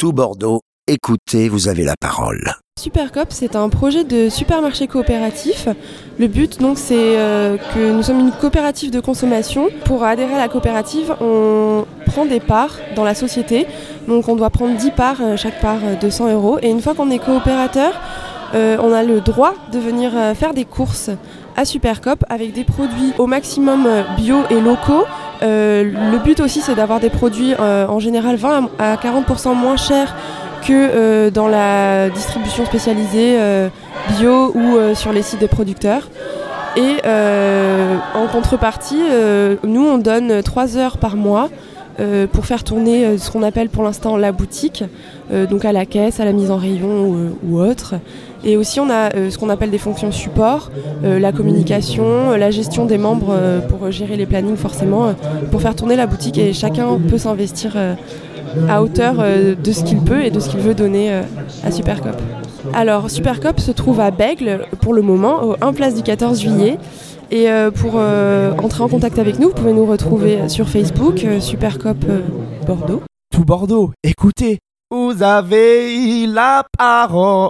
tout Bordeaux. Écoutez, vous avez la parole. Supercop, c'est un projet de supermarché coopératif. Le but, donc, c'est euh, que nous sommes une coopérative de consommation. Pour adhérer à la coopérative, on prend des parts dans la société. Donc, on doit prendre 10 parts, euh, chaque part 200 euh, euros. Et une fois qu'on est coopérateur, on a le droit de venir faire des courses à Supercop avec des produits au maximum bio et locaux. Le but aussi, c'est d'avoir des produits en général 20 à 40% moins chers que euh, dans la distribution spécialisée euh, bio ou euh, sur les sites de producteurs. Et en contrepartie, nous, on donne 3 heures par mois pour faire tourner ce qu'on appelle pour l'instant la boutique, donc à la caisse, à la mise en rayon ou, autre. Et aussi on a ce qu'on appelle des fonctions support, la communication, la gestion des membres pour gérer les plannings forcément, pour faire tourner la boutique et chacun peut s'investir à hauteur euh, de ce qu'il peut et de ce qu'il veut donner euh, à Supercop. Alors Supercop se trouve à Bègle pour le moment, au 1 place du 14 juillet. Et euh, pour entrer en contact avec nous, vous pouvez nous retrouver sur Facebook, Supercop Bordeaux. Tout Bordeaux, écoutez, vous avez la parole.